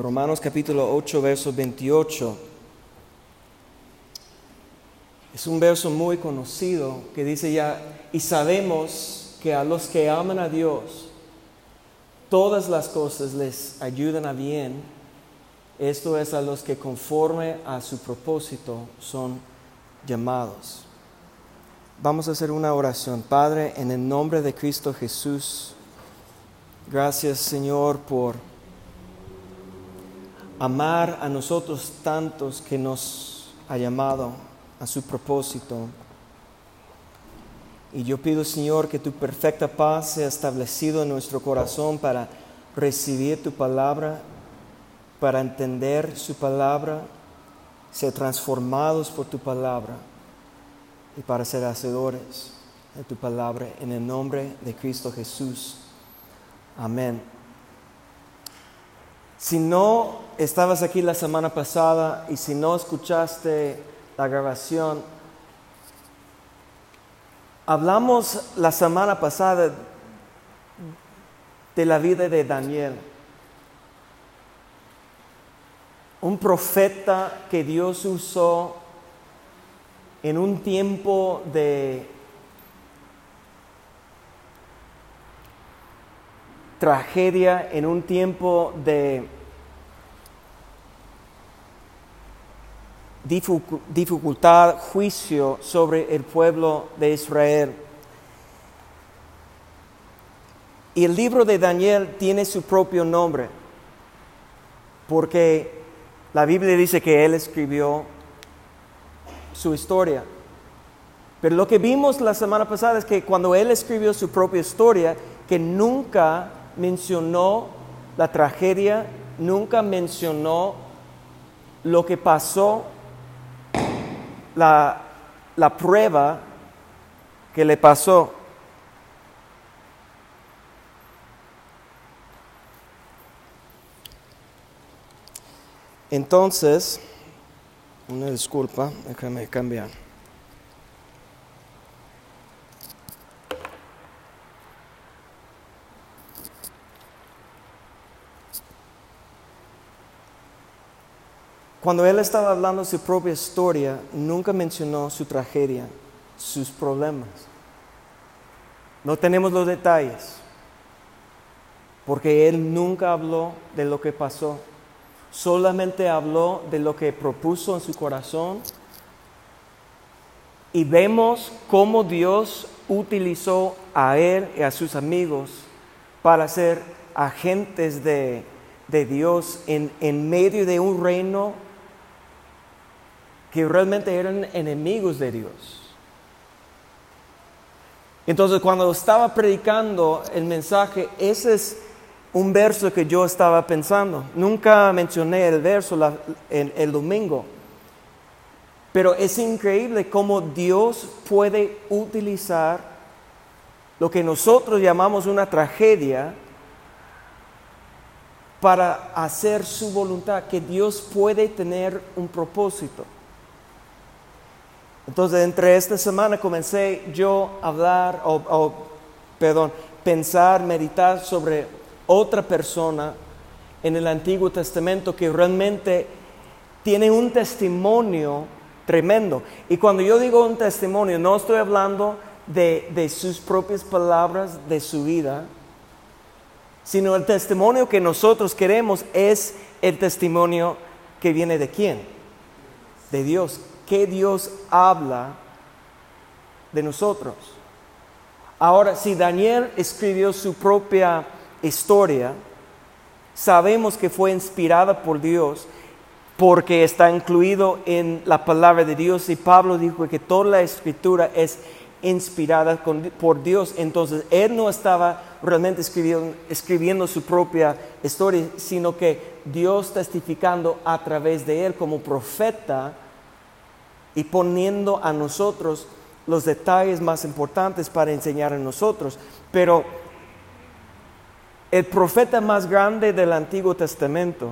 Romanos capítulo 8, verso 28. Es un verso muy conocido que dice ya, y sabemos que a los que aman a Dios, todas las cosas les ayudan a bien. Esto es a los que conforme a su propósito son llamados. Vamos a hacer una oración. Padre, en el nombre de Cristo Jesús, gracias Señor por amar a nosotros tantos que nos ha llamado a su propósito. Y yo pido Señor que tu perfecta paz sea establecido en nuestro corazón para recibir tu palabra, para entender su palabra, ser transformados por tu palabra y para ser hacedores de tu palabra en el nombre de Cristo Jesús. Amén. Si no estabas aquí la semana pasada y si no escuchaste la grabación, hablamos la semana pasada de la vida de Daniel, un profeta que Dios usó en un tiempo de tragedia, en un tiempo de dificultad, juicio sobre el pueblo de Israel. Y el libro de Daniel tiene su propio nombre, porque la Biblia dice que él escribió su historia. Pero lo que vimos la semana pasada es que cuando él escribió su propia historia, que nunca mencionó la tragedia, nunca mencionó lo que pasó, la, la prueba que le pasó. Entonces, una disculpa, déjame cambiar. Cuando él estaba hablando su propia historia, nunca mencionó su tragedia, sus problemas. No tenemos los detalles, porque él nunca habló de lo que pasó solamente habló de lo que propuso en su corazón y vemos cómo Dios utilizó a él y a sus amigos para ser agentes de, Dios en, en medio de un reino que realmente eran enemigos de Dios. Entonces cuando estaba predicando el mensaje, ese es un verso que yo estaba pensando. Nunca mencioné el verso el, domingo, pero es increíble cómo Dios puede utilizar lo que nosotros llamamos una tragedia para hacer su voluntad, que Dios puede tener un propósito. Entonces, entre esta semana comencé yo a hablar, o perdón, pensar, meditar sobre otra persona en el Antiguo Testamento que realmente tiene un testimonio tremendo. Y cuando yo digo un testimonio, no estoy hablando de, sus propias palabras, de su vida, sino el testimonio que nosotros queremos es el testimonio que viene de quién? De Dios. Que Dios habla de nosotros. Ahora, si Daniel escribió su propia historia, sabemos que fue inspirada por Dios porque está incluido en la palabra de Dios y Pablo dijo que toda la escritura es inspirada por Dios. Entonces, él no estaba realmente escribiendo, escribiendo, su propia historia, sino que Dios testificando a través de él como profeta y poniendo a nosotros los detalles más importantes para enseñar a nosotros. Pero el profeta más grande del Antiguo Testamento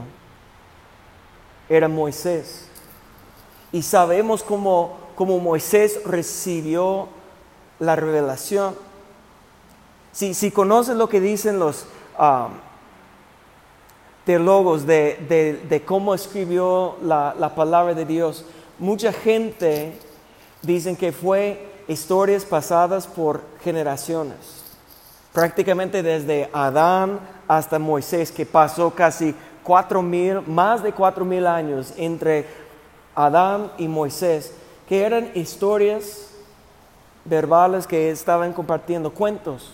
era Moisés. Y sabemos cómo, Moisés recibió la revelación. Si, si conoces lo que dicen los um, teólogos de, de, cómo escribió la, la, palabra de Dios, mucha gente dicen que fue historias pasadas por generaciones. Prácticamente desde Adán hasta Moisés, que pasó casi cuatro mil, más de cuatro mil años entre Adán y Moisés, que eran historias verbales que estaban compartiendo cuentos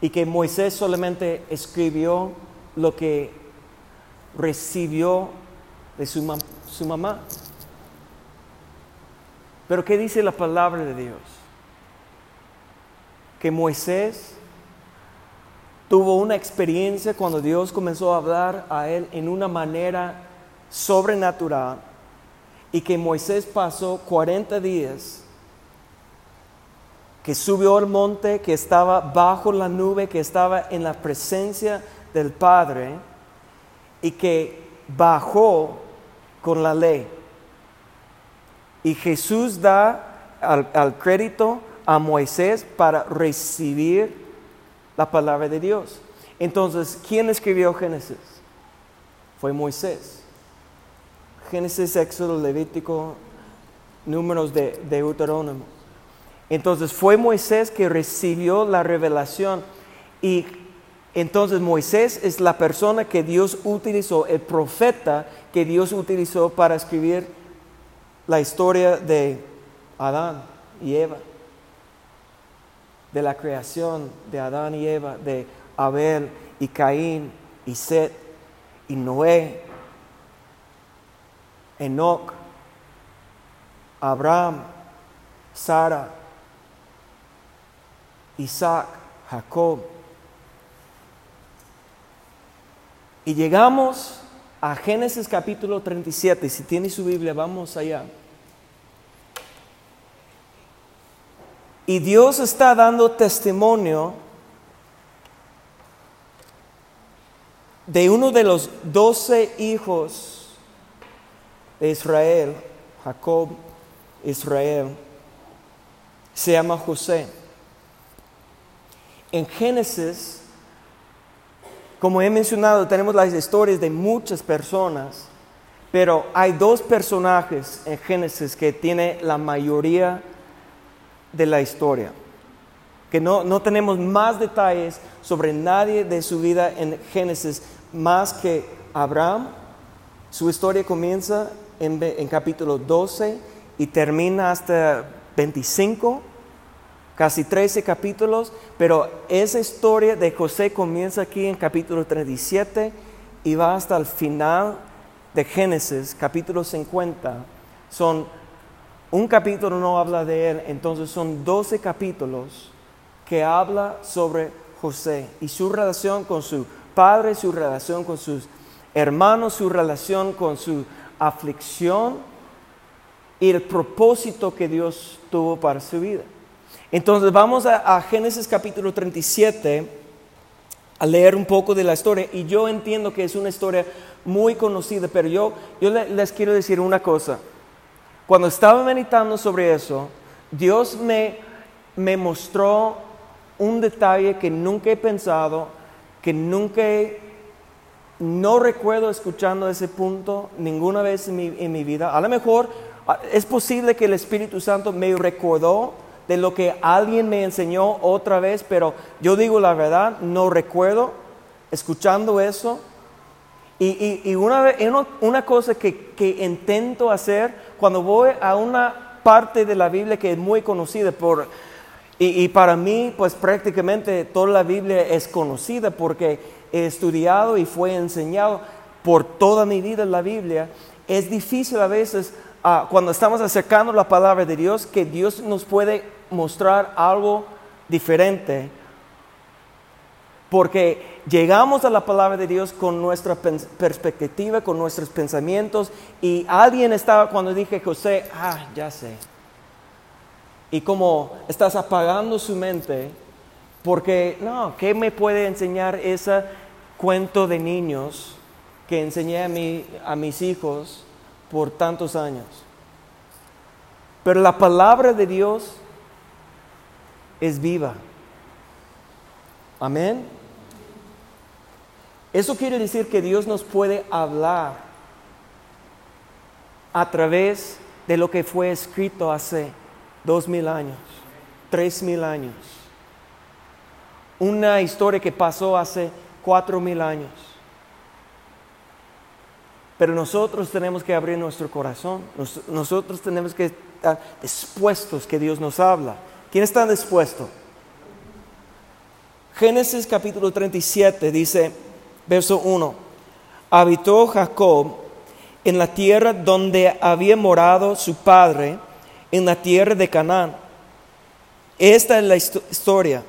y que Moisés solamente escribió lo que recibió de su, su mamá. Pero ¿qué dice la palabra de Dios? Que Moisés tuvo una experiencia cuando Dios comenzó a hablar a él en una manera sobrenatural y que Moisés pasó 40 días que subió al monte, que estaba bajo la nube, que estaba en la presencia del Padre y que bajó con la ley. Y Jesús da al, crédito a Moisés para recibir la palabra de Dios. Entonces, ¿quién escribió Génesis? Fue Moisés. Génesis, Éxodo, Levítico, números de Deuterónimo. Entonces fue Moisés que recibió la revelación y entonces Moisés es la persona que Dios utilizó, el profeta que Dios utilizó para escribir la historia de Adán y Eva, de la creación de Adán y Eva, de Abel y Caín y Set y Noé, Enoch, Abraham, Sara, Isaac, Jacob. Y llegamos a Génesis capítulo 37. Si tiene su Biblia, vamos allá. Y Dios está dando testimonio de uno de los doce hijos de Israel, Jacob, Israel, se llama José. En Génesis, como he mencionado, tenemos las historias de muchas personas, pero hay dos personajes en Génesis que tiene la mayoría de la historia. Que no, no tenemos más detalles sobre nadie de su vida en Génesis más que Abraham. Su historia comienza en, en capítulo 12 y termina hasta 25 casi 13 capítulos, pero esa historia de José comienza aquí en capítulo 37 y va hasta el final de Génesis, capítulo 50. Son un capítulo no habla de él, entonces son 12 capítulos que habla sobre José y su relación con su padre, su relación con sus hermanos, su relación con su aflicción y el propósito que Dios tuvo para su vida. Entonces vamos a, Génesis capítulo 37 a leer un poco de la historia y yo entiendo que es una historia muy conocida, pero yo, yo les quiero decir una cosa. Cuando estaba meditando sobre eso, Dios me, me mostró un detalle que nunca he pensado, que nunca he, no recuerdo escuchando ese punto ninguna vez en mi, en mi vida. A lo mejor es posible que el Espíritu Santo me recordó de lo que alguien me enseñó otra vez, pero yo digo la verdad, no recuerdo escuchando eso. Y, una, una, cosa que, intento hacer cuando voy a una parte de la Biblia que es muy conocida por... Y, y para mí, pues prácticamente toda la Biblia es conocida porque he estudiado y fue enseñado por toda mi vida la Biblia. Es difícil a veces Ah, cuando estamos acercando la palabra de Dios, que Dios nos puede mostrar algo diferente. Porque llegamos a la palabra de Dios con nuestra perspectiva, con nuestros pensamientos. Y alguien estaba cuando dije, José, ah, ya sé. Y como estás apagando su mente, porque, no, ¿qué me puede enseñar ese cuento de niños que enseñé a, a mis hijos? Por tantos años. Pero la palabra de Dios es viva. Amén. Eso quiere decir que Dios nos puede hablar a través de lo que fue escrito hace dos mil años, tres mil años. Una historia que pasó hace cuatro mil años. Pero nosotros tenemos que abrir nuestro corazón. nosotros tenemos que estar dispuestos que Dios nos habla. ¿Quién está dispuesto? Génesis capítulo 37 dice, verso 1, habitó Jacob en la tierra donde había morado su padre, en la tierra de Canaán. Esta es la historia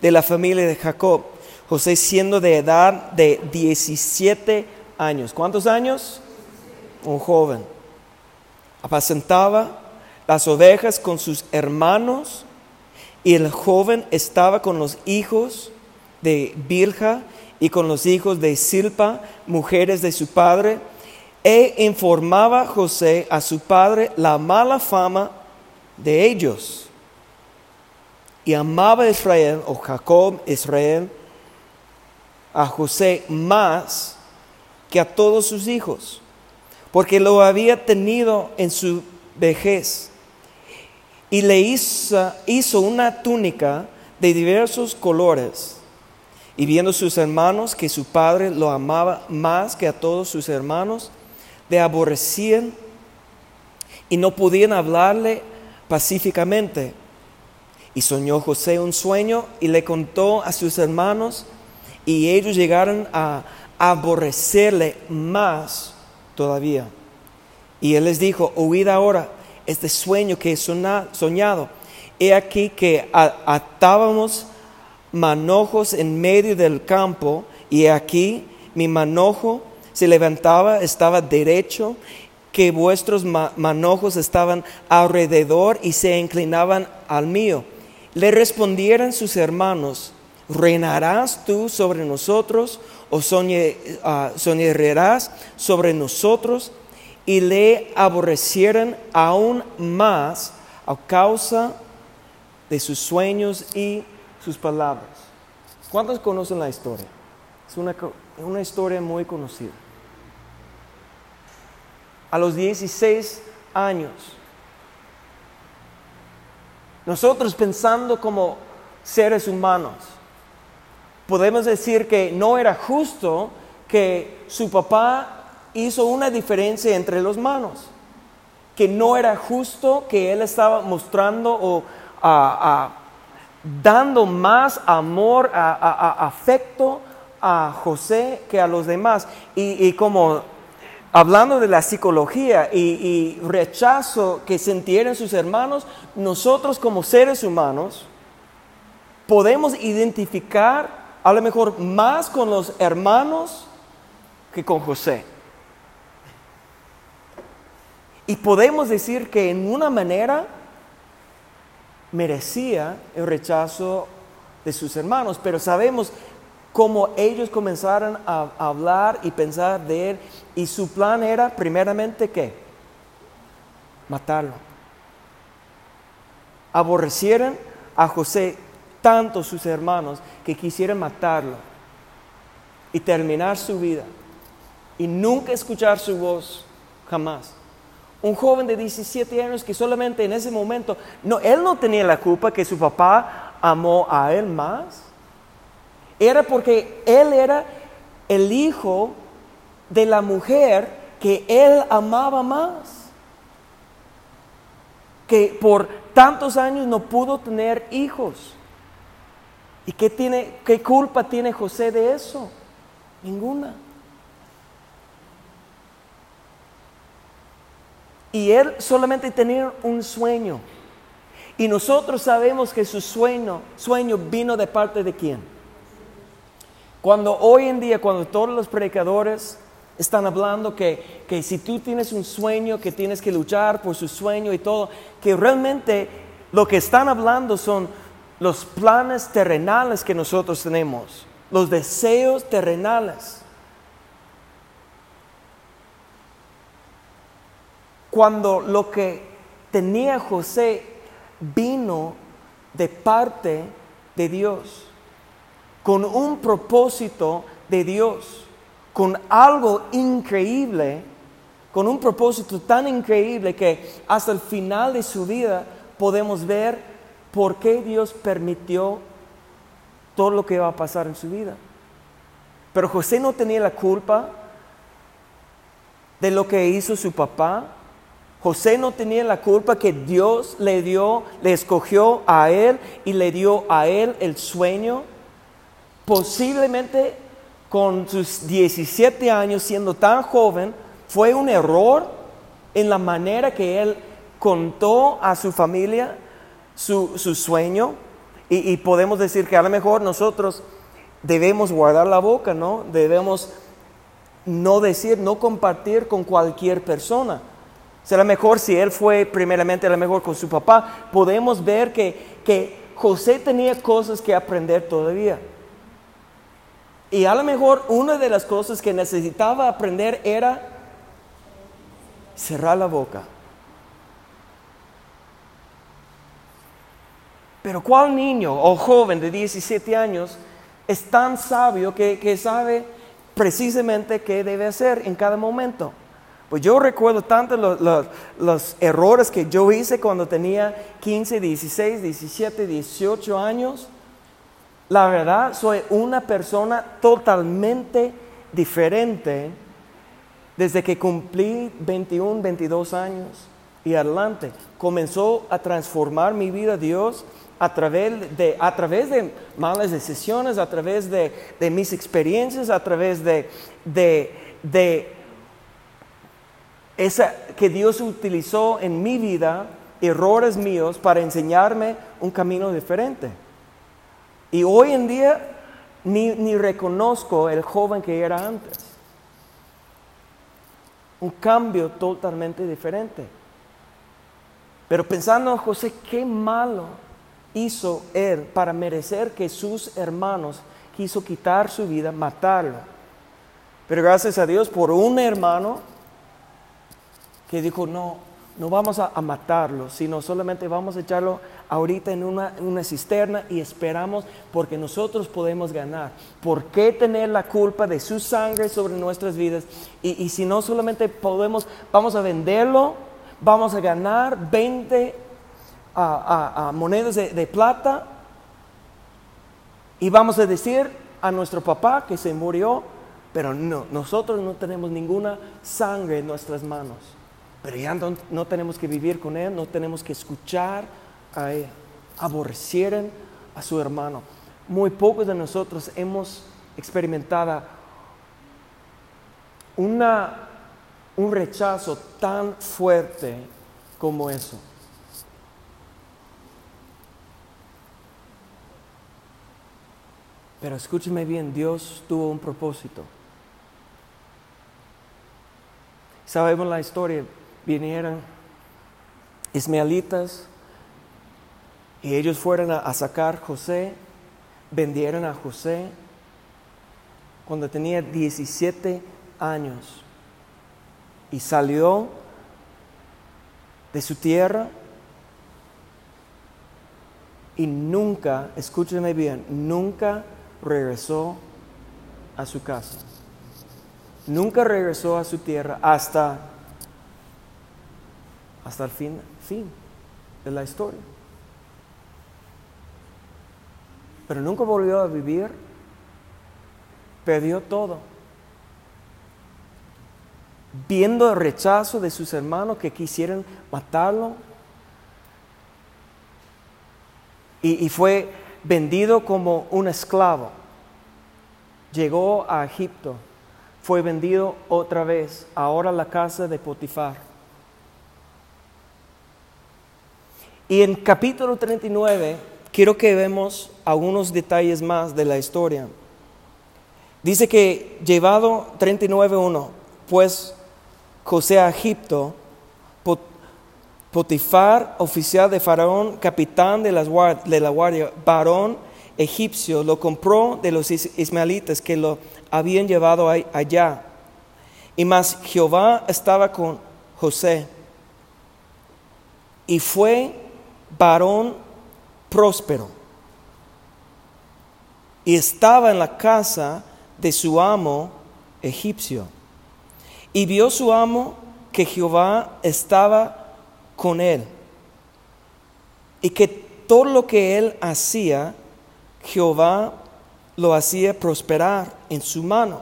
de la familia de Jacob. José siendo de edad de 17 años. ¿Cuántos años? Un joven. Apacentaba las ovejas con sus hermanos y el joven estaba con los hijos de Bilha y con los hijos de Silpa, mujeres de su padre, e informaba José a su padre la mala fama de ellos. Y amaba Israel, o Jacob Israel, a José más que a todos sus hijos, porque lo había tenido en su vejez. Y le hizo, hizo una túnica de diversos colores. Y viendo sus hermanos que su padre lo amaba más que a todos sus hermanos, le aborrecían y no podían hablarle pacíficamente. Y soñó José un sueño y le contó a sus hermanos y ellos llegaron a aborrecerle más todavía. Y él les dijo, oíd ahora este sueño que he soñado. He aquí que atábamos manojos en medio del campo y aquí mi manojo se levantaba, estaba derecho, que vuestros manojos estaban alrededor y se inclinaban al mío. Le respondieron sus hermanos, ¿reinarás tú sobre nosotros o ah, soñarás sobre nosotros? Y le aborrecieron aún más a causa de sus sueños y sus palabras. ¿Cuántos conocen la historia? Es una, una historia muy conocida. A los 16 años, nosotros pensando como seres humanos, podemos decir que no era justo que su papá hizo una diferencia entre los manos, que no era justo que él estaba mostrando o dando más amor, afecto a José que a los demás. Y, como hablando de la psicología y, y, rechazo que sintieron sus hermanos, nosotros como seres humanos podemos identificar a lo mejor más con los hermanos que con José. Y podemos decir que en una manera merecía el rechazo de sus hermanos, pero sabemos cómo ellos comenzaron a hablar y pensar de él y su plan era primeramente qué? Matarlo. Aborrecieron a José tanto sus hermanos que quisieron matarlo y terminar su vida y nunca escuchar su voz jamás. Un joven de 17 años que solamente en ese momento, no, él no tenía la culpa que su papá amó a él más. Era porque él era el hijo de la mujer que él amaba más. Que por tantos años no pudo tener hijos. ¿Y qué, tiene, qué culpa tiene José de eso? Ninguna. Y él solamente tenía un sueño. Y nosotros sabemos que su sueño, sueño vino de parte de quién. Cuando hoy en día, cuando todos los predicadores están hablando que, que si tú tienes un sueño, que tienes que luchar por su sueño y todo, que realmente lo que están hablando son los planes terrenales que nosotros tenemos, los deseos terrenales. cuando lo que tenía José vino de parte de Dios, con un propósito de Dios. con algo increíble, con un propósito tan increíble que hasta el final de su vida podemos ver por qué Dios permitió todo lo que iba a pasar en su vida. Pero José no tenía la culpa de lo que hizo su papá. José no tenía la culpa que Dios le dio, le escogió a él y le dio a él el sueño. Posiblemente con sus 17 años, siendo tan joven, fue un error en la manera que él contó a su familia su, sueño. Y, podemos decir que a lo mejor nosotros debemos guardar la boca, ¿no? Debemos no decir, no compartir con cualquier persona. Será mejor si él fue primeramente a lo mejor con su papá. Podemos ver que, que José tenía cosas que aprender todavía. Y a lo mejor una de las cosas que necesitaba aprender era cerrar la boca. Pero ¿cuál niño o joven de 17 años es tan sabio que, sabe precisamente qué debe hacer en cada momento. Pues yo recuerdo tanto los, los, errores que yo hice cuando tenía 15, 16, 17, 18 años. La verdad, soy una persona totalmente diferente desde que cumplí 21, 22 años y adelante. Comenzó a transformar mi vida Dios a través de, a través de malas decisiones, a través de, mis experiencias, a través de, de, esa que Dios utilizó en mi vida, errores míos, para enseñarme un camino diferente. Y hoy en día ni, ni reconozco el joven que era antes. Un cambio totalmente diferente. Pero pensando en José, qué malo hizo él para merecer que sus hermanos quiso quitar su vida, matarlo. Pero gracias a Dios por un hermano que dijo, no, no vamos a, matarlo, sino solamente vamos a echarlo ahorita en una, una, cisterna y esperamos porque nosotros podemos ganar. ¿Por qué tener la culpa de su sangre sobre nuestras vidas? Y, y si no solamente podemos, vamos a venderlo, vamos a ganar 20 a, monedas de, plata y vamos a decir a nuestro papá que se murió, pero no, nosotros no tenemos ninguna sangre en nuestras manos. Pero ya no, tenemos que vivir con él, no tenemos que escuchar a él. Aborrecieron a su hermano. Muy pocos de nosotros hemos experimentado una, un rechazo tan fuerte como eso. Pero escúcheme bien, Dios tuvo un propósito. Sabemos la historia, vinieron ismaelitas y ellos fueron a, sacar José, vendieron a José cuando tenía 17 años y salió de su tierra y nunca, escúcheme bien, nunca regresó a su casa. Nunca regresó a su tierra hasta, hasta el fin, fin de la historia. Pero nunca volvió a vivir. Perdió todo. Viendo el rechazo de sus hermanos que quisieran matarlo. Y, y fue vendido como un esclavo. Llegó a Egipto, fue vendido otra vez, ahora a la casa de Potifar. Y en capítulo 39 quiero que vemos algunos detalles más de la historia. Dice que llevado 39.1, pues José a Egipto, Potifar, oficial de Faraón, capitán de, la guardia, varón egipcio, lo compró de los ismaelitas que lo habían llevado allá. Y más Jehová estaba con José. Y fue varón próspero. Y estaba en la casa de su amo egipcio. Y vio su amo que Jehová estaba con él y que todo lo que él hacía, Jehová lo hacía prosperar en su mano.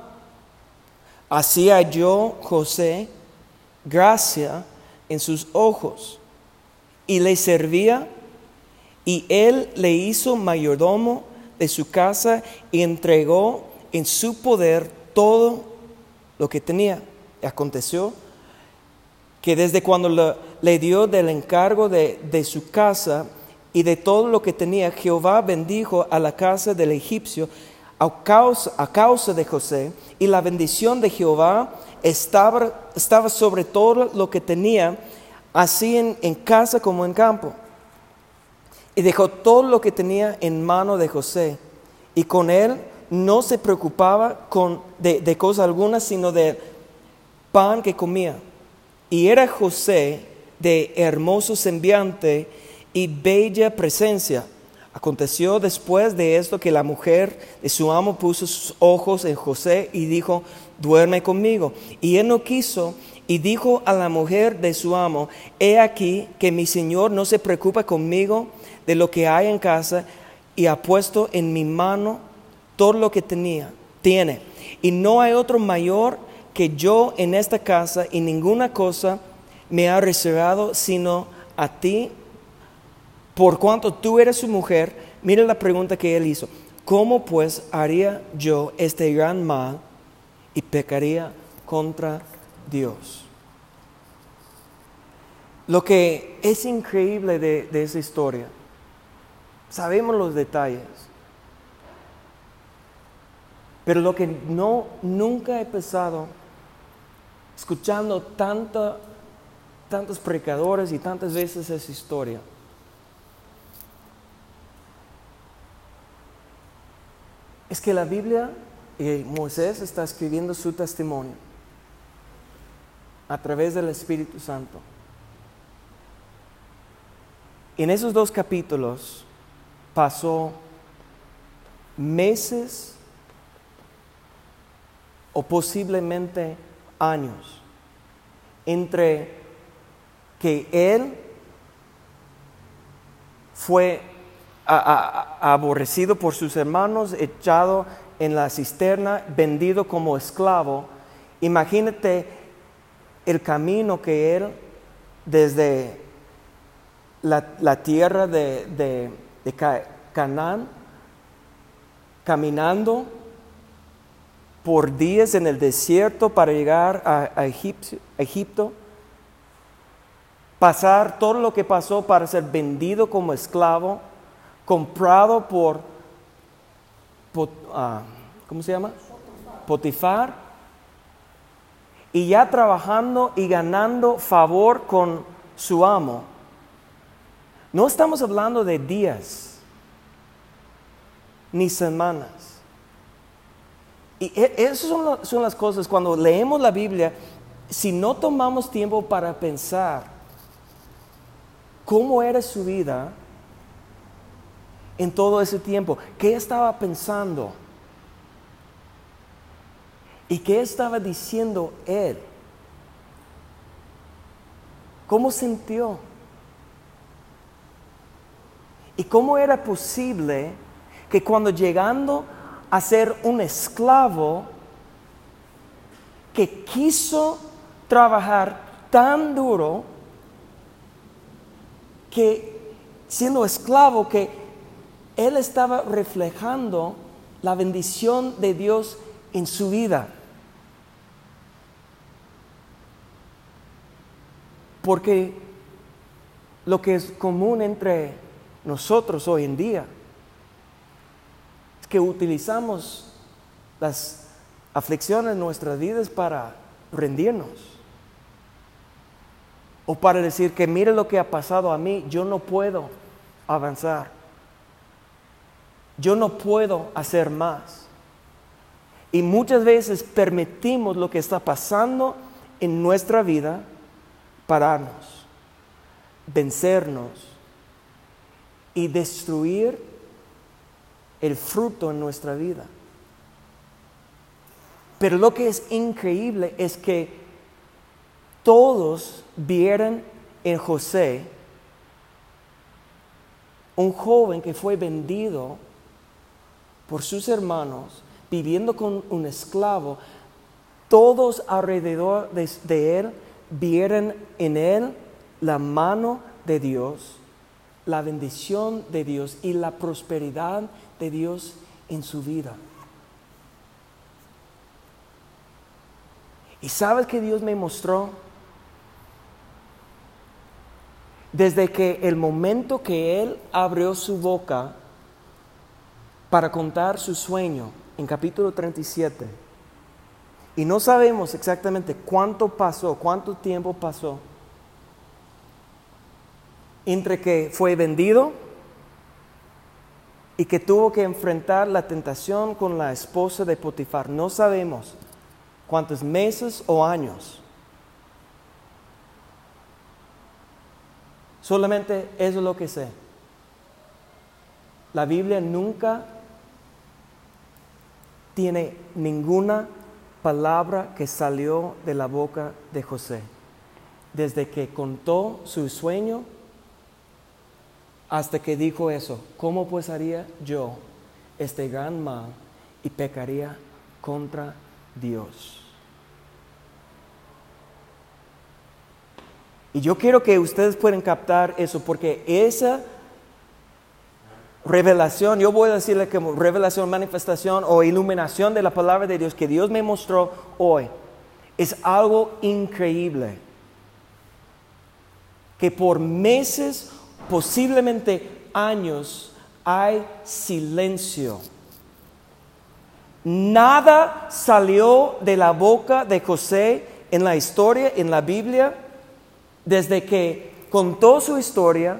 Hacía yo, José, gracia en sus ojos y le servía y él le hizo mayordomo de su casa y entregó en su poder todo lo que tenía. Y aconteció que desde cuando le, dio del encargo de, su casa y de todo lo que tenía, Jehová bendijo a la casa del egipcio a causa, de José, y la bendición de Jehová estaba, sobre todo lo que tenía, así en, casa como en campo. Y dejó todo lo que tenía en mano de José, y con él no se preocupaba de, de cosa alguna, sino de pan que comía. Y era José de hermoso semblante y bella presencia. Aconteció después de esto que la mujer de su amo puso sus ojos en José y dijo, duerme conmigo. Y él no quiso y dijo a la mujer de su amo, he aquí que mi señor no se preocupa conmigo de lo que hay en casa y ha puesto en mi mano todo lo que tenía, tiene. Y no hay otro mayor que yo en esta casa y ninguna cosa me ha reservado sino a ti por cuanto tú eres su mujer, mira la pregunta que él hizo. ¿Cómo pues haría yo este gran mal y pecaría contra Dios? Lo que es increíble de, de esa historia, sabemos los detalles, pero lo que no, nunca he pensado, escuchando tanto, tantos predicadores y tantas veces esa historia, es que la Biblia, y Moisés está escribiendo su testimonio a través del Espíritu Santo. En esos dos capítulos pasó meses o posiblemente años entre que él fue aborrecido por sus hermanos, echado en la cisterna, vendido como esclavo. Imagínate el camino que él desde la, tierra de, de, Canaán, caminando por días en el desierto para llegar a, Egipto, pasar todo lo que pasó para ser vendido como esclavo, comprado por, ah, ¿cómo se llama? Potifar. Y ya trabajando y ganando favor con su amo. No estamos hablando de días ni semanas. Y e, esas son, las cosas, cuando leemos la Biblia, si no tomamos tiempo para pensar cómo era su vida, en todo ese tiempo? ¿Qué estaba pensando? ¿Y qué estaba diciendo él? ¿Cómo sintió? ¿Y cómo era posible que cuando llegando a ser un esclavo, que quiso trabajar tan duro, que siendo esclavo, que él estaba reflejando la bendición de Dios en su vida. Porque lo que es común entre nosotros hoy en día que utilizamos las aflicciones en nuestras vidas para rendirnos. O para decir que mire lo que ha pasado a mí, yo no puedo avanzar yo no puedo hacer más. Y muchas veces permitimos lo que está pasando en nuestra vida pararnos, vencernos y destruir el fruto en nuestra vida. Pero lo que es increíble es que todos vieron en José un joven que fue vendido por sus hermanos, viviendo con un esclavo. Todos alrededor de, él vieron en él la mano de Dios, la bendición de Dios y la prosperidad de Dios en su vida. ¿Y sabes que Dios me mostró? Desde que el momento que Él abrió su boca para contar su sueño en capítulo 37, y no sabemos exactamente cuánto pasó, cuánto tiempo pasó, entre que fue vendido y que tuvo que enfrentar la tentación con la esposa de Potifar. No sabemos cuántos meses o años. Solamente eso es lo que sé. La Biblia nunca tiene ninguna palabra que salió de la boca de José. Desde que contó su sueño hasta que dijo eso, ¿cómo pues haría yo este gran mal y pecaría contra Dios? Y yo quiero que ustedes puedan captar eso, porque esa revelación, yo voy a decirle que revelación, manifestación o iluminación de la palabra de Dios que Dios me mostró hoy, es algo increíble. Que por meses, posiblemente años, hay silencio. Nada salió de la boca de José en la historia, en la Biblia, desde que contó su historia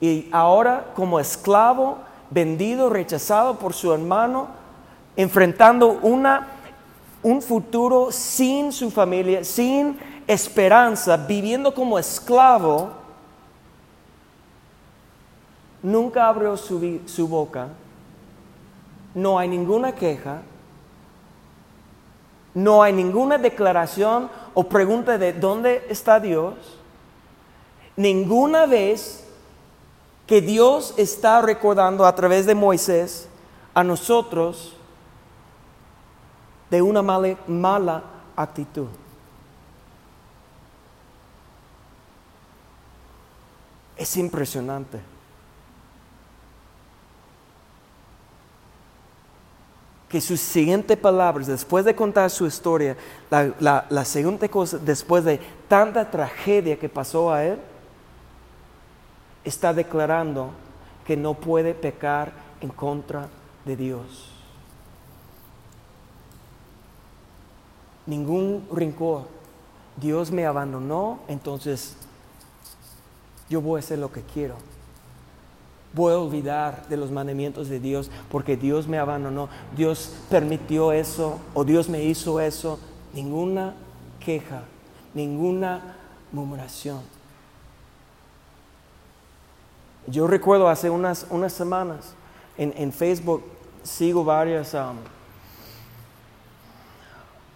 y ahora como esclavo, vendido, rechazado por su hermano, enfrentando una, un futuro sin su familia, sin esperanza, viviendo como esclavo, nunca abrió su, boca, no hay ninguna queja, no hay ninguna declaración o pregunta de dónde está Dios. Ninguna vez que Dios está recordando a través de Moisés a nosotros de una mala actitud. Es impresionante. Que sus siguientes palabras, después de contar su historia, la, la, siguiente cosa, después de tanta tragedia que pasó a él, está declarando que no puede pecar en contra de Dios. Ningún rincón. Dios me abandonó, entonces yo voy a hacer lo que quiero voy a olvidar de los mandamientos de Dios porque Dios me abandonó, Dios permitió eso o Dios me hizo eso. Ninguna queja, ninguna murmuración. Yo recuerdo hace unas, unas semanas en, Facebook sigo varias um,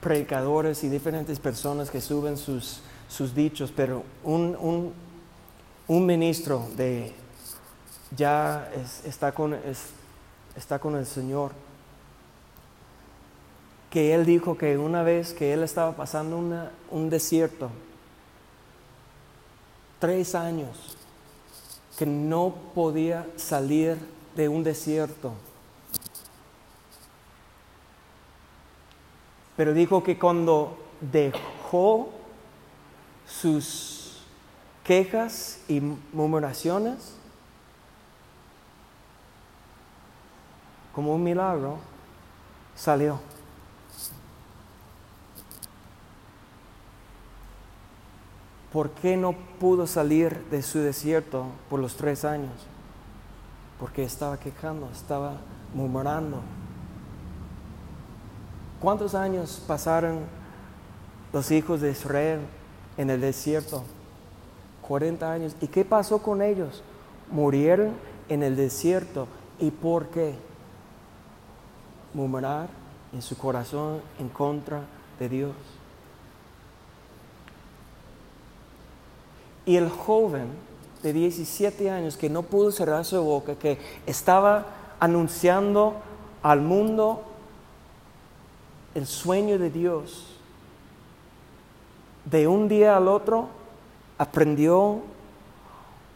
predicadores y diferentes personas que suben sus, sus dichos, pero un, un ministro de, ya está, con, está con el Señor. Que Él dijo que una vez que Él estaba pasando un desierto, tres años, que no podía salir de un desierto. Pero dijo que cuando dejó sus quejas y murmuraciones, como un milagro, salió. ¿Por qué no pudo salir de su desierto por los tres años? Porque estaba quejando, estaba murmurando. ¿Cuántos años pasaron los hijos de Israel en el desierto? 40 años. ¿Y qué pasó con ellos? Murieron en el desierto. ¿Y por qué? Murmurar en su corazón en contra de Dios. Y el joven de 17 años que no pudo cerrar su boca, que estaba anunciando al mundo el sueño de Dios, de un día al otro aprendió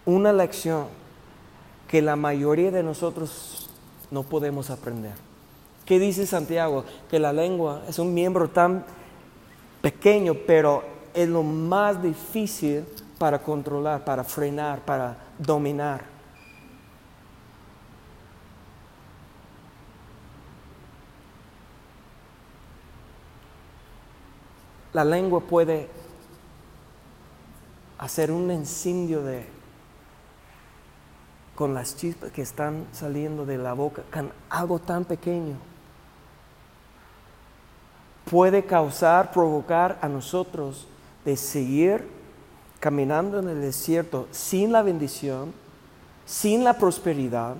una lección que la mayoría de nosotros no podemos aprender. ¿Qué dice Santiago? Que la lengua es un miembro tan pequeño, pero es lo más difícil para controlar, para frenar, para dominar. La lengua puede hacer un incendio de con las chispas que están saliendo de la boca, con algo tan pequeño puede causar, provocar a nosotros de seguir caminando en el desierto sin la bendición, sin la prosperidad,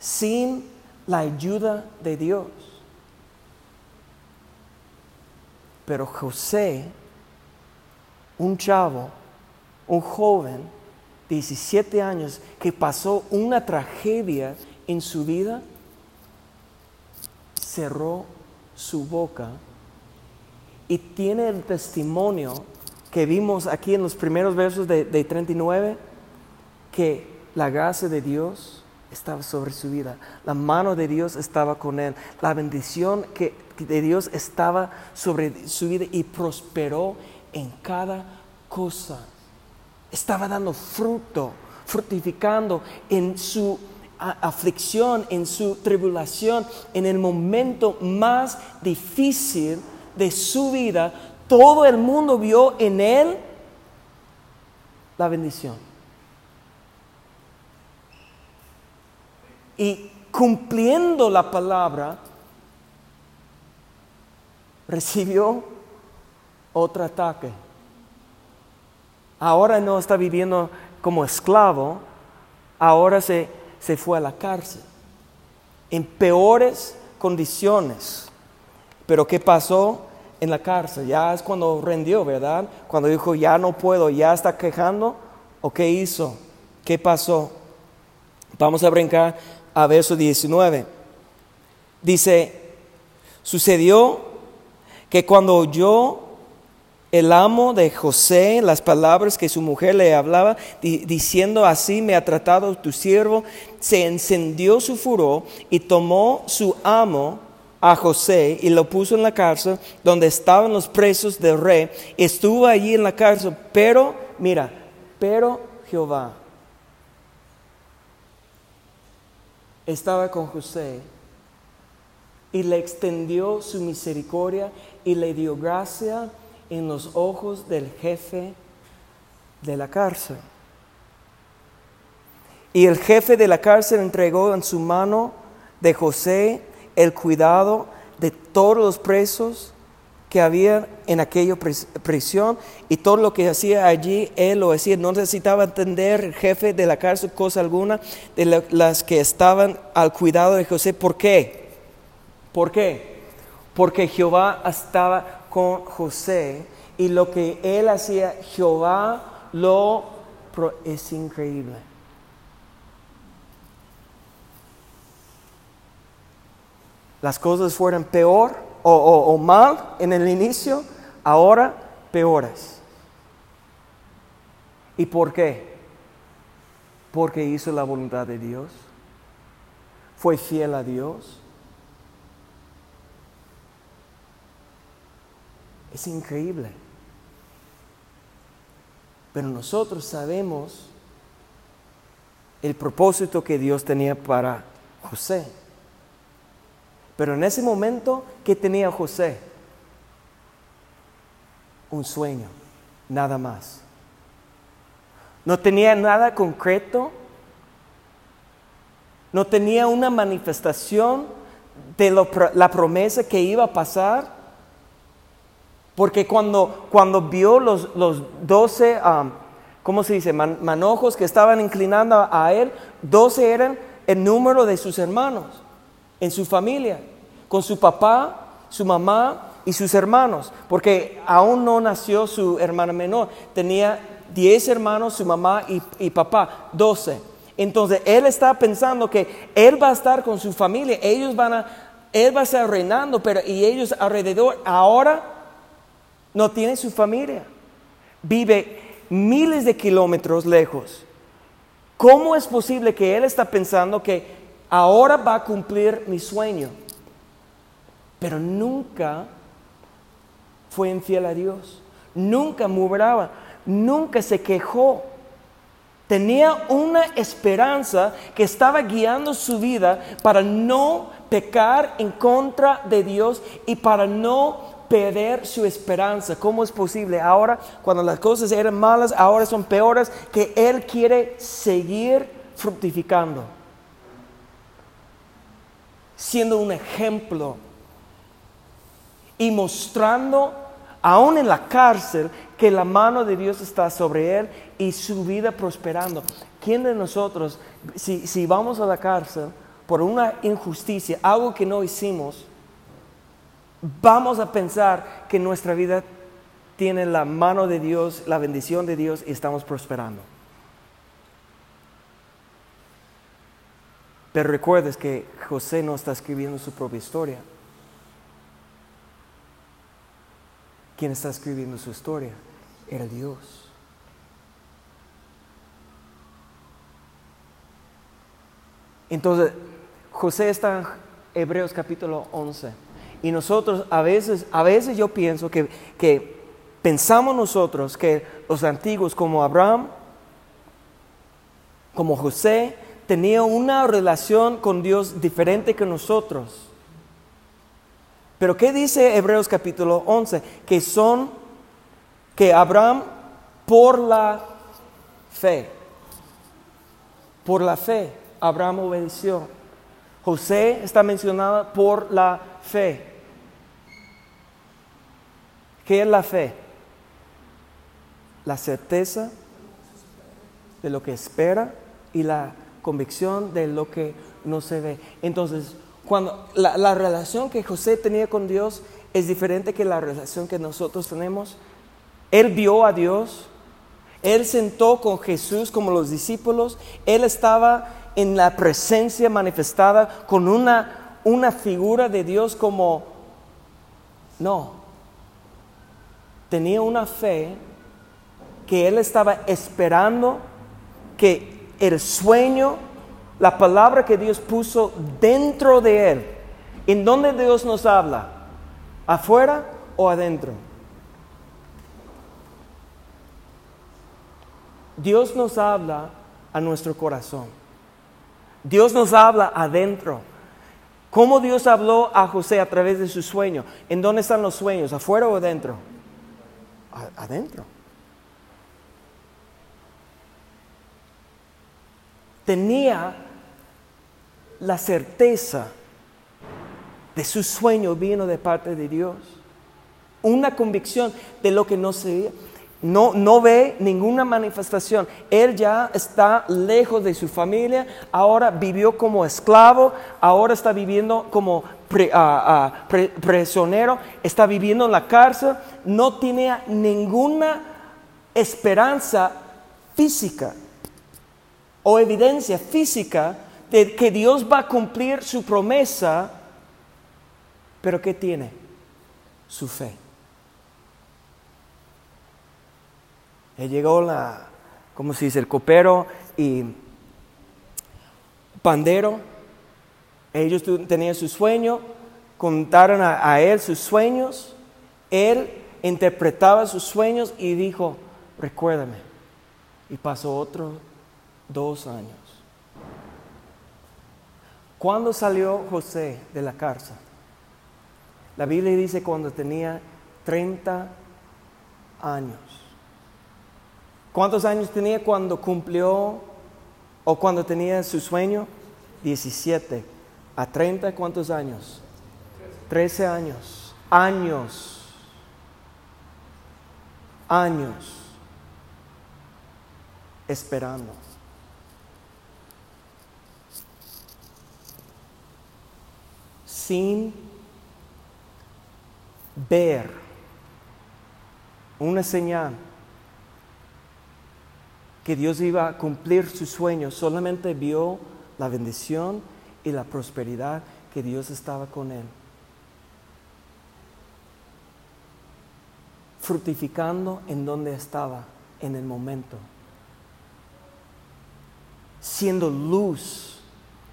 sin la ayuda de Dios. Pero José, un chavo, un joven, 17 años, que pasó una tragedia en su vida, cerró su boca y tiene el testimonio que vimos aquí en los primeros versos de, 39, que la gracia de Dios estaba sobre su vida, la mano de Dios estaba con él, la bendición que, de Dios estaba sobre su vida y prosperó en cada cosa. Estaba dando fruto, fructificando en su aflicción, en su tribulación, en el momento más difícil de su vida, todo el mundo vio en él la bendición. Y cumpliendo la palabra, recibió otro ataque. Ahora no está viviendo como esclavo, ahora se, se fue a la cárcel, en peores condiciones. Pero ¿qué pasó? En la cárcel, ya es cuando rendió, ¿verdad? Cuando dijo, ya no puedo, ya está quejando, ¿o qué hizo? ¿Qué pasó? Vamos a brincar a verso 19. Dice, sucedió que cuando oyó el amo de José las palabras que su mujer le hablaba, diciendo así me ha tratado tu siervo, se encendió su furor y tomó su amo a José y lo puso en la cárcel donde estaban los presos del rey. Estuvo allí en la cárcel, pero, mira, pero Jehová estaba con José y le extendió su misericordia y le dio gracia en los ojos del jefe de la cárcel. Y el jefe de la cárcel entregó en su mano de José el cuidado de todos los presos que había en aquella prisión y todo lo que hacía allí, él lo hacía. No necesitaba entender el jefe de la cárcel cosa alguna de las que estaban al cuidado de José. ¿Por qué? ¿Por qué? Porque Jehová estaba con José y lo que él hacía, Jehová lo... Es increíble. Las cosas fueran peor o, mal en el inicio, ahora peores. ¿Y por qué? Porque hizo la voluntad de Dios, fue fiel a Dios. Es increíble. Pero nosotros sabemos el propósito que Dios tenía para José. Pero en ese momento, ¿qué tenía José? Un sueño, nada más. No tenía nada concreto, no tenía una manifestación de la promesa que iba a pasar. Porque cuando, cuando vio los, los doce, um, ¿cómo se dice? manojos que estaban inclinando a él, doce eran el número de sus hermanos en su familia, con su papá su mamá y sus hermanos, porque aún no nació su hermana menor. Tenía 10 hermanos, su mamá y, y papá, 12. Entonces él está pensando que él va a estar con su familia, ellos van a, él va a estar reinando, pero y ellos alrededor ahora no tienen su familia. Vive miles de kilómetros lejos. ¿Cómo es posible que él está pensando que ahora va a cumplir mi sueño? Pero nunca fue infiel a Dios, nunca murmuraba, nunca se quejó. Tenía una esperanza que estaba guiando su vida para no pecar en contra de Dios y para no perder su esperanza. ¿Cómo es posible? Ahora, cuando las cosas eran malas, ahora son peores, que Él quiere seguir fructificando. Siendo un ejemplo y mostrando, aún en la cárcel, que la mano de Dios está sobre Él y su vida prosperando. ¿Quién de nosotros, si, si vamos a la cárcel por una injusticia, algo que no hicimos, vamos a pensar que nuestra vida tiene la mano de Dios, la bendición de Dios y estamos prosperando? Pero recuerdes que José no está escribiendo su propia historia. ¿Quién está escribiendo su historia? Era Dios. Entonces, José está en Hebreos capítulo 11. Y nosotros a veces, a veces yo pienso que, que pensamos nosotros que los antiguos como Abraham, como José, tenían una relación con Dios diferente que nosotros. Pero ¿qué dice Hebreos capítulo 11? Que son, que Abraham por la fe, por la fe, Abraham obedeció. José está mencionado por la fe. ¿Qué es la fe? La certeza de lo que espera y la convicción de lo que no se ve. Entonces, cuando la, relación que José tenía con Dios es diferente que la relación que nosotros tenemos. Él vio a Dios, él sentó con Jesús como los discípulos, él estaba en la presencia manifestada con una, una figura de Dios como, no, tenía una fe que él estaba esperando que el sueño, la palabra que Dios puso dentro de él, ¿en dónde Dios nos habla? ¿Afuera o adentro? Dios nos habla a nuestro corazón. Dios nos habla adentro. ¿Cómo Dios habló a José a través de su sueño? ¿En dónde están los sueños? ¿Afuera o adentro? Adentro. Tenía la certeza de su sueño vino de parte de Dios. Una convicción de lo que no se veía no, no ve ninguna manifestación. Él ya está lejos de su familia, ahora vivió como esclavo, ahora está viviendo como ah, ah, prisionero, está viviendo en la cárcel, no tiene ninguna esperanza física o evidencia física de que Dios va a cumplir su promesa, pero ¿qué tiene? Su fe. llegó la, ¿cómo se dice? El copero y pandero. Ellos tenían su sueño, contaron a, él sus sueños. Él interpretaba sus sueños y dijo, recuérdame. Y pasó otros dos años. ¿Cuándo salió José de la cárcel? La Biblia dice cuando tenía 30 años. ¿Cuántos años tenía cuando cumplió o cuando tenía su sueño? 17. ¿A 30 cuántos años? 13 años. Años. Años. Esperando. Sin ver una señal que Dios iba a cumplir su sueño, solamente vio la bendición y la prosperidad que Dios estaba con él. Fructificando en donde estaba en el momento. Siendo luz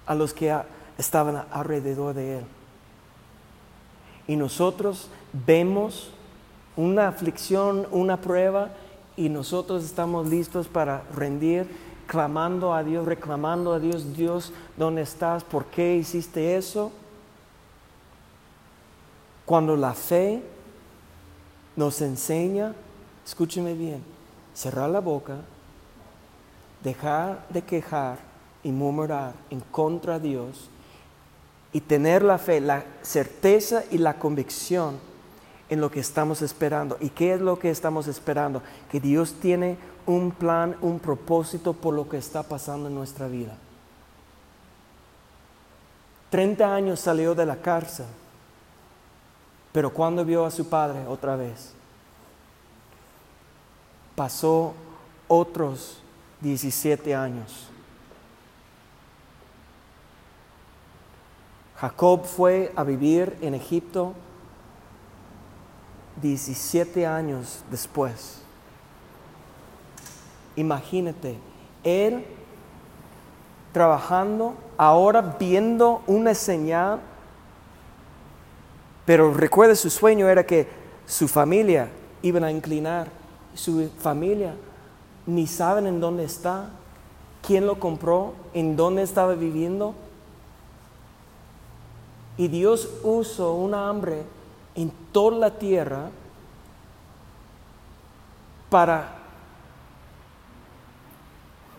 a los que estaban alrededor de él. Y nosotros vemos una aflicción, una prueba, y nosotros estamos listos para rendir, clamando a Dios, reclamando a Dios, Dios, ¿dónde estás? ¿Por qué hiciste eso? Cuando la fe nos enseña, escúcheme bien, cerrar la boca, dejar de quejar y murmurar en contra de Dios y tener la fe, la certeza y la convicción en lo que estamos esperando. ¿Y qué es lo que estamos esperando? Que Dios tiene un plan, un propósito por lo que está pasando en nuestra vida. 30 años salió de la cárcel, pero cuando vio a su padre otra vez, pasó otros 17 años. Jacob fue a vivir en Egipto 17 años después. Imagínate, él trabajando, ahora viendo una señal, pero recuerde su sueño era que su familia iban a inclinar, su familia ni saben en dónde está, quién lo compró, en dónde estaba viviendo. Y Dios usó un hambre en toda la tierra para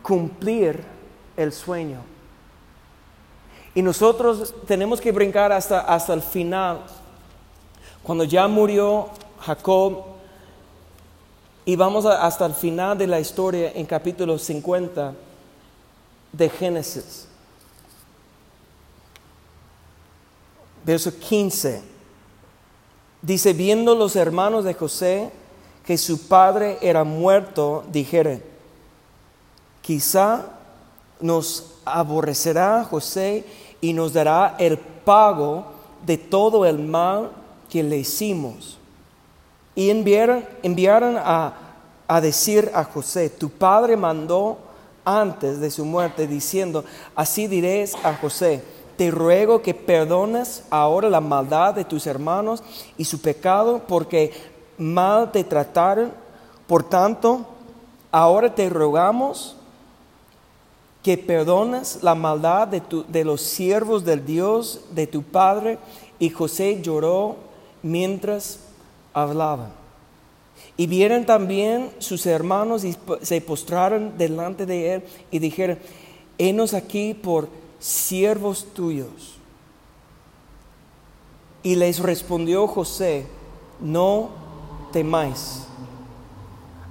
cumplir el sueño. Y nosotros tenemos que brincar hasta, hasta el final. Cuando ya murió Jacob, y vamos hasta el final de la historia en capítulo 50 de Génesis. Verso 15. Dice, viendo los hermanos de José que su padre era muerto, dijeron, quizá nos aborrecerá José y nos dará el pago de todo el mal que le hicimos. Y enviaron, enviaron a, a decir a José, tu padre mandó antes de su muerte diciendo, así diréis a José, te ruego que perdones ahora la maldad de tus hermanos y su pecado, porque mal te trataron. Por tanto, ahora te rogamos que perdones la maldad de, de los siervos del Dios de tu Padre. Y José lloró mientras hablaba. Y vieron también sus hermanos y se postraron delante de él y dijeron, henos aquí por siervos tuyos. Y les respondió José, no temáis.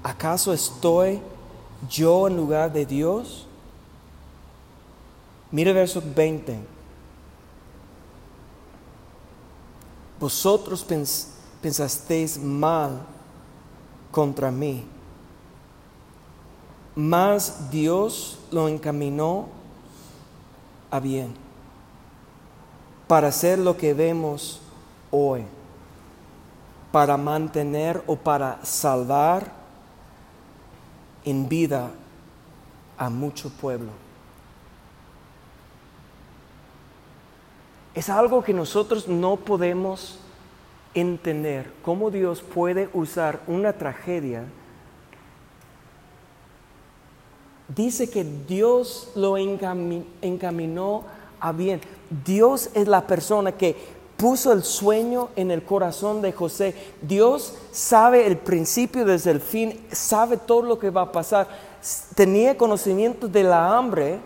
¿Acaso estoy yo en lugar de Dios? Mire verso 20. Vosotros pensasteis mal contra mí, mas Dios lo encaminó a bien para hacer lo que vemos hoy, para mantener o para salvar en vida a mucho pueblo. Es algo que nosotros no podemos entender, cómo Dios puede usar una tragedia dice que Dios lo encaminó a bien. Dios es la persona que puso el sueño en el corazón de José. Dios sabe el principio desde el fin, sabe todo lo que va a pasar. Tenía conocimiento de la hambre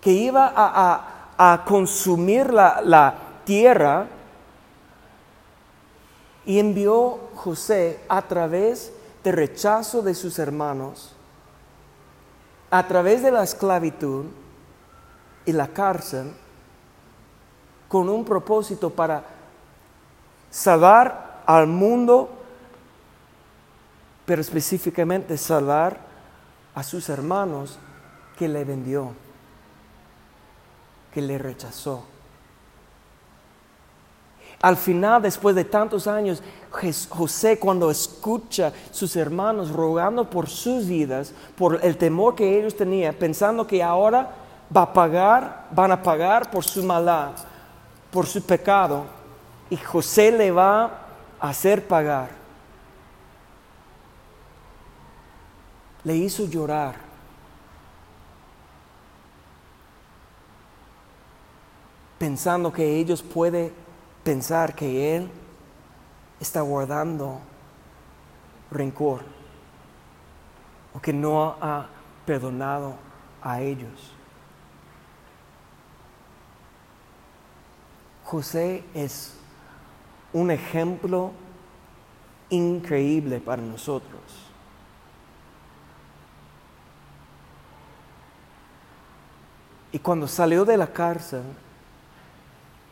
que iba a, consumir la, la tierra y envió José a través de rechazo de sus hermanos, a través de la esclavitud y la cárcel, con un propósito para salvar al mundo, pero específicamente salvar a sus hermanos que le vendió, que le rechazó. Al final, después de tantos años, José cuando escucha sus hermanos rogando por sus vidas, por el temor que ellos tenían, pensando que ahora va a pagar, van a pagar por su maldad, por su pecado, y José le va a hacer pagar. Le hizo llorar. Pensando que ellos pueden pensar que Él está guardando rencor o que no ha perdonado a ellos. José es un ejemplo increíble para nosotros. Y cuando salió de la cárcel,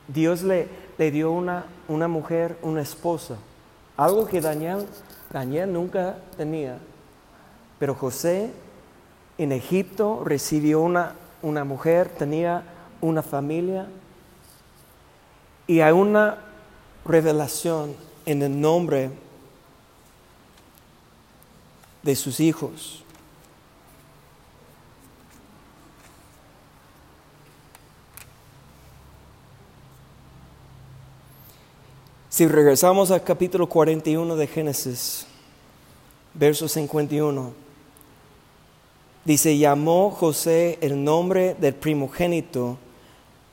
Dios le, le dio una, una, mujer, una esposa, algo que Daniel, Daniel nunca tenía. Pero José en Egipto recibió una, una mujer, tenía una familia y hay una revelación en el nombre de sus hijos. Si regresamos al capítulo 41 de Génesis, verso 51, dice, llamó José el nombre del primogénito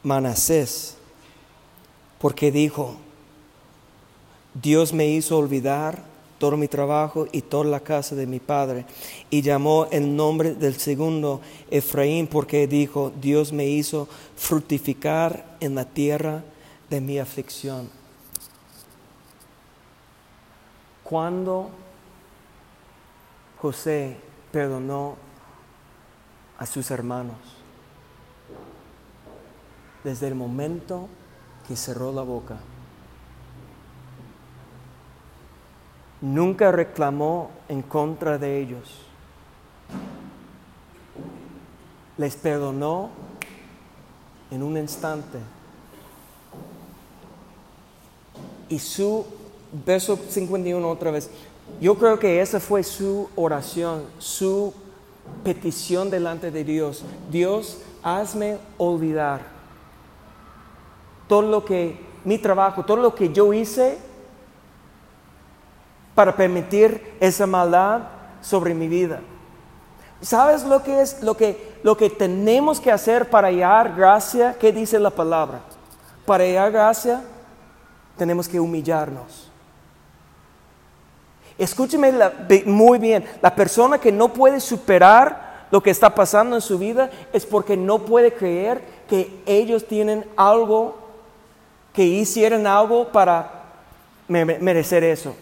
Manasés, porque dijo, Dios me hizo olvidar todo mi trabajo y toda la casa de mi padre. Y llamó el nombre del segundo Efraín porque dijo, Dios me hizo fructificar en la tierra de mi aflicción. Cuando José perdonó a sus hermanos, desde el momento que cerró la boca, nunca reclamó en contra de ellos. Les perdonó en un instante. Y su verso 51 otra vez. Yo creo que esa fue su oración, su petición delante de Dios. Dios, hazme olvidar todo lo que, mi trabajo, todo lo que yo hice para permitir esa maldad sobre mi vida. ¿Sabes lo que es lo que, lo que tenemos que hacer para hallar gracia? ¿Qué dice la palabra? Para hallar gracia tenemos que humillarnos. Escúcheme muy bien, la persona que no puede superar lo que está pasando en su vida es porque no puede creer que ellos tienen algo, que hicieron algo para merecer eso.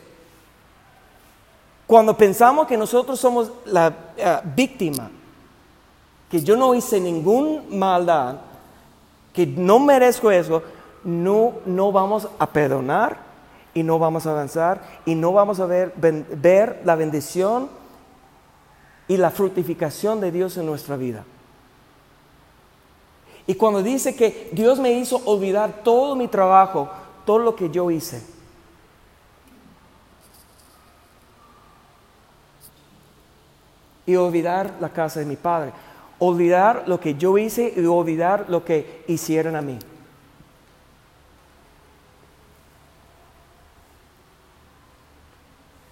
Cuando pensamos que nosotros somos la eh, víctima, que yo no hice ninguna maldad, que no merezco eso, no, no vamos a perdonar y no vamos a avanzar y no vamos a ver, ver la bendición y la fructificación de Dios en nuestra vida. Y cuando dice que Dios me hizo olvidar todo mi trabajo, todo lo que yo hice, y olvidar la casa de mi padre, olvidar lo que yo hice y olvidar lo que hicieron a mí.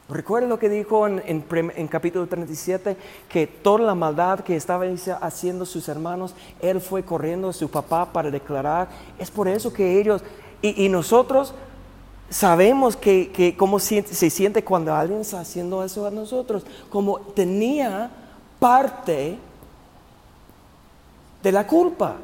Recuerden lo que dijo en, capítulo 37, que toda la maldad que estaban haciendo sus hermanos, él fue corriendo a su papá para declarar. Es por eso que ellos, y, nosotros sabemos que, cómo se, se siente cuando alguien está haciendo eso a nosotros, como tenía parte de la culpa.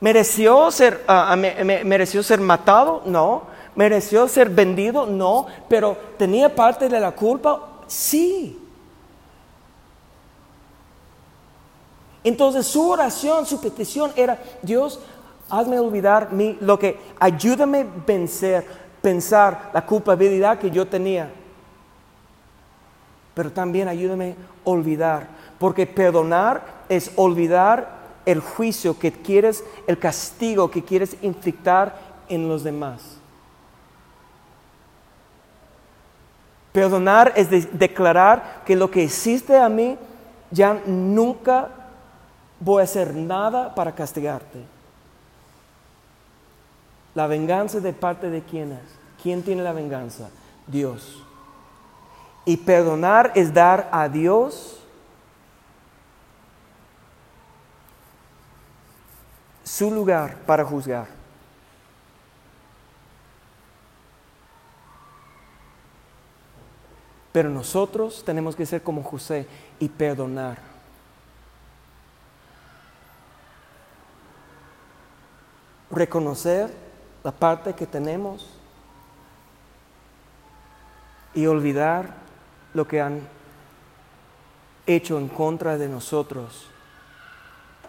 ¿Mereció ser, ah, ah, mereció ser matado? No ¿Mereció ser vendido? No, pero ¿tenía parte de la culpa? Sí. Entonces su oración, su petición era, Dios, Hazme olvidar mi, lo que, ayúdame a vencer, pensar la culpabilidad que yo tenía. Pero también ayúdame a olvidar, porque perdonar es olvidar el juicio que quieres, el castigo que quieres inflictar en los demás. Perdonar es declarar que lo que hiciste a mí ya nunca voy a hacer nada para castigarte. La venganza de parte de quién es? ¿Quién tiene la venganza? Dios. Y perdonar es dar a Dios su lugar para juzgar. Pero nosotros tenemos que ser como José y perdonar. Reconocer la parte que tenemos y olvidar lo que han hecho en contra de nosotros.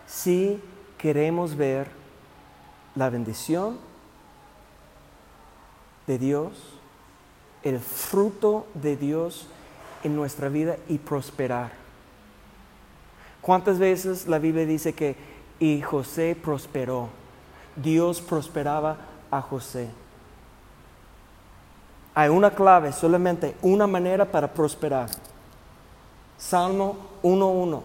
Si queremos ver la bendición de Dios, el fruto de Dios en nuestra vida y prosperar. ¿Cuántas veces la Biblia dice que y José prosperó? Dios prosperaba a José. Hay una clave, solamente una manera para prosperar. Salmo 1.1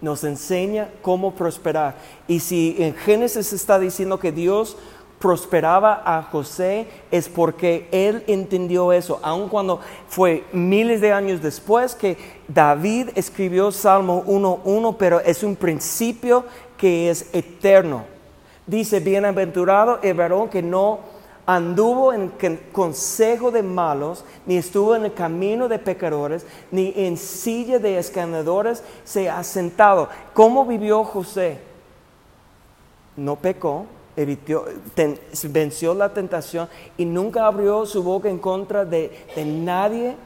nos enseña cómo prosperar. Y si en Génesis está diciendo que Dios prosperaba a José es porque él entendió eso, aun cuando fue miles de años después que David escribió Salmo 1.1, pero es un principio que es eterno. Dice, bienaventurado el varón que no anduvo en consejo de malos, ni estuvo en el camino de pecadores, ni en silla de escandadores se ha sentado. ¿Cómo vivió José? No pecó, evitó, venció la tentación y nunca abrió su boca en contra de, de nadie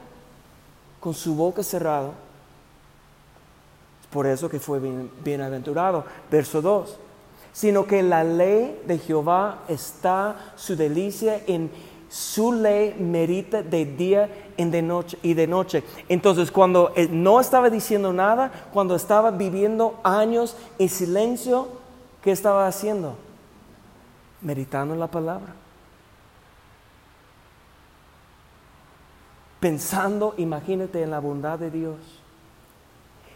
con su boca cerrada. Por eso que fue bienaventurado. Verso 2 sino que en la ley de Jehová está su delicia, en su ley merita de día y de noche, y de noche. Entonces, cuando no estaba diciendo nada, cuando estaba viviendo años en silencio, ¿qué estaba haciendo? Meditando en la palabra. Pensando, imagínate, en la bondad de Dios,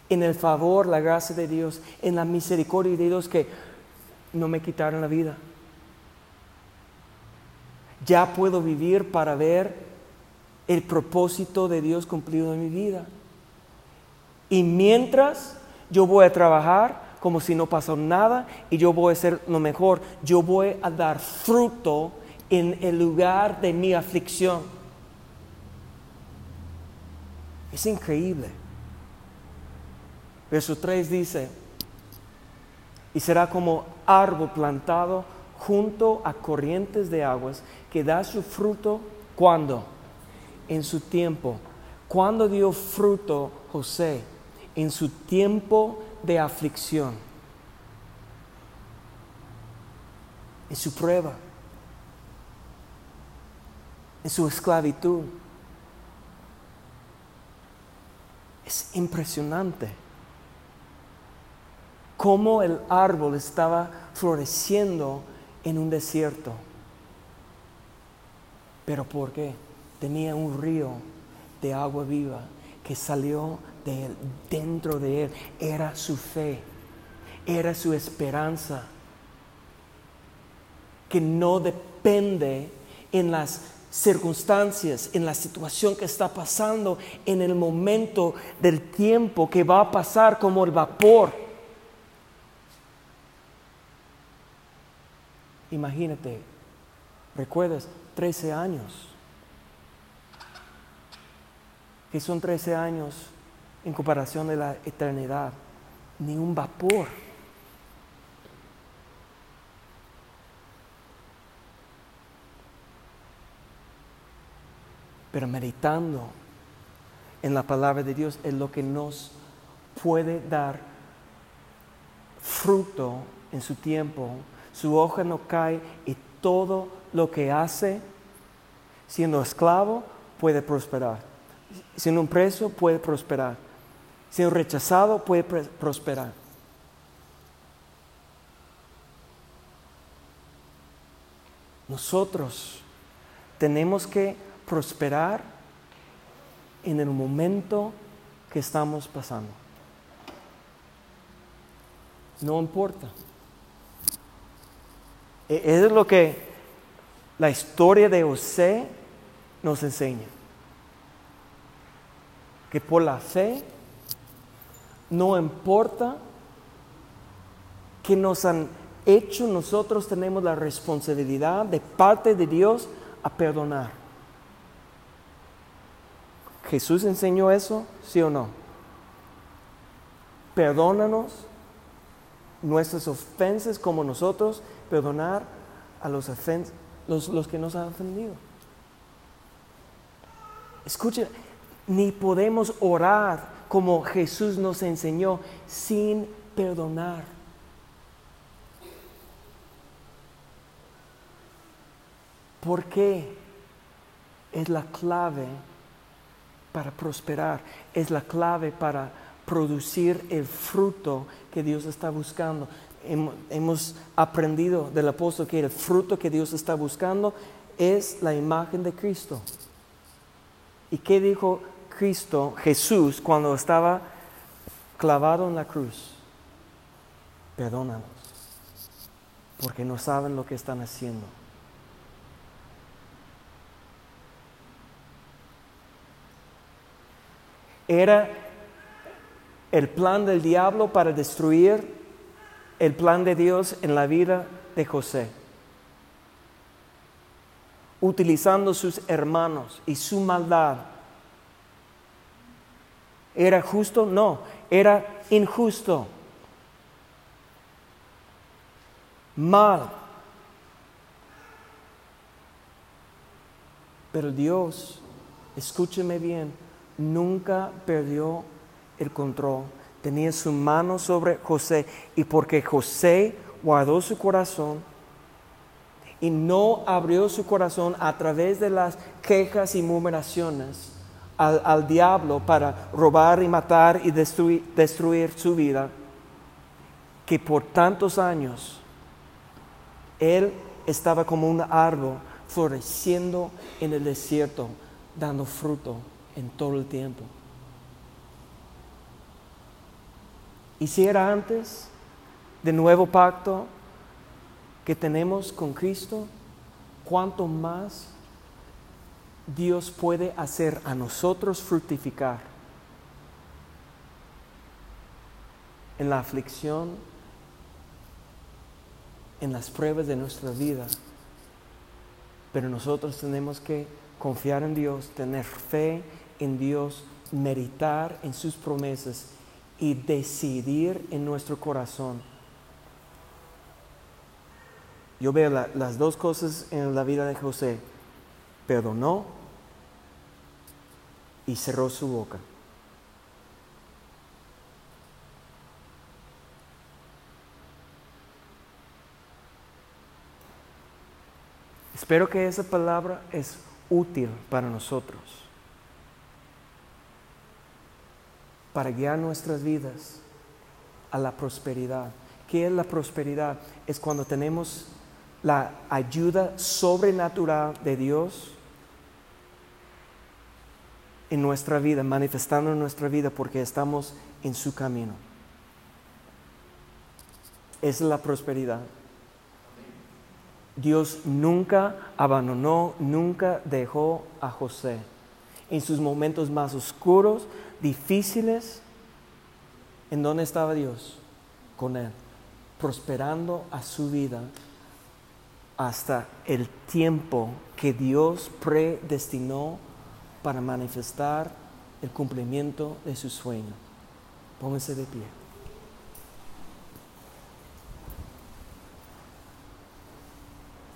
en el favor, la gracia de Dios, en la misericordia de Dios que no me quitaron la vida. Ya puedo vivir para ver el propósito de Dios cumplido en mi vida. Y mientras yo voy a trabajar como si no pasó nada y yo voy a hacer lo mejor, yo voy a dar fruto en el lugar de mi aflicción. Es increíble. Verso 3 dice, y será como árbol plantado junto a corrientes de aguas que da su fruto cuando? En su tiempo. ¿Cuándo dio fruto José? En su tiempo de aflicción. En su prueba. En su esclavitud. Es impresionante cómo el árbol estaba floreciendo en un desierto. Pero ¿por qué? Tenía un río de agua viva que salió de dentro de él. Era su fe, era su esperanza, que no depende en las circunstancias, en la situación que está pasando, en el momento del tiempo que va a pasar como el vapor Imagínate, recuerdas, 13 años. Que son 13 años en comparación de la eternidad. Ni un vapor. Pero meditando en la palabra de Dios es lo que nos puede dar fruto en su tiempo, su hoja no cae y todo lo que hace, siendo esclavo, puede prosperar. Siendo un preso, puede prosperar. Siendo rechazado, puede prosperar. Nosotros tenemos que prosperar en el momento que estamos pasando. No importa. E-, es lo que la historia de José nos enseña. Que por la fe no importa que nos han hecho, nosotros tenemos la responsabilidad de parte de Dios a perdonar. ¿Jesús enseñó eso? ¿Sí o no? Perdónanos nuestras ofensas como nosotros perdonar a los, los, los que nos han ofendido. Escuchen, ni podemos orar como Jesús nos enseñó sin perdonar. ¿Por qué? Es la clave para prosperar, es la clave para producir el fruto que Dios está buscando. Hemos aprendido del apóstol que el fruto que Dios está buscando es la imagen de Cristo. ¿Y qué dijo Cristo, Jesús, cuando estaba clavado en la cruz? Perdónanos, porque no saben lo que están haciendo. Era el plan del diablo para destruir el plan de Dios en la vida de José. Utilizando sus hermanos y su maldad. ¿Era justo? No, era injusto. Mal. Pero Dios, escúcheme bien, nunca perdió el control. Tenía su mano sobre José y porque José guardó su corazón y no abrió su corazón a través de las quejas y murmuraciones al, diablo para robar y matar y destruir, destruir su vida, que por tantos años él estaba como un árbol floreciendo en el desierto, dando fruto en todo el tiempo. Y si era antes del nuevo pacto que tenemos con Cristo, cuánto más Dios puede hacer a nosotros fructificar en la aflicción, en las pruebas de nuestra vida. Pero nosotros tenemos que confiar en Dios, tener fe en Dios, meditar en sus promesas y decidir en nuestro corazón. Yo veo las dos cosas en la vida de José. Perdonó y cerró su boca. Espero que esa palabra es útil para nosotros. para guiar nuestras vidas a la prosperidad. ¿Qué es la prosperidad? Es cuando tenemos la ayuda sobrenatural de Dios en nuestra vida, manifestando en nuestra vida porque estamos en su camino. Es la prosperidad. Dios nunca abandonó, nunca dejó a José. En sus momentos más oscuros, difíciles, ¿en dónde estaba Dios? Con él, prosperando a su vida hasta el tiempo que Dios predestinó para manifestar el cumplimiento de su sueño. Pónganse de pie.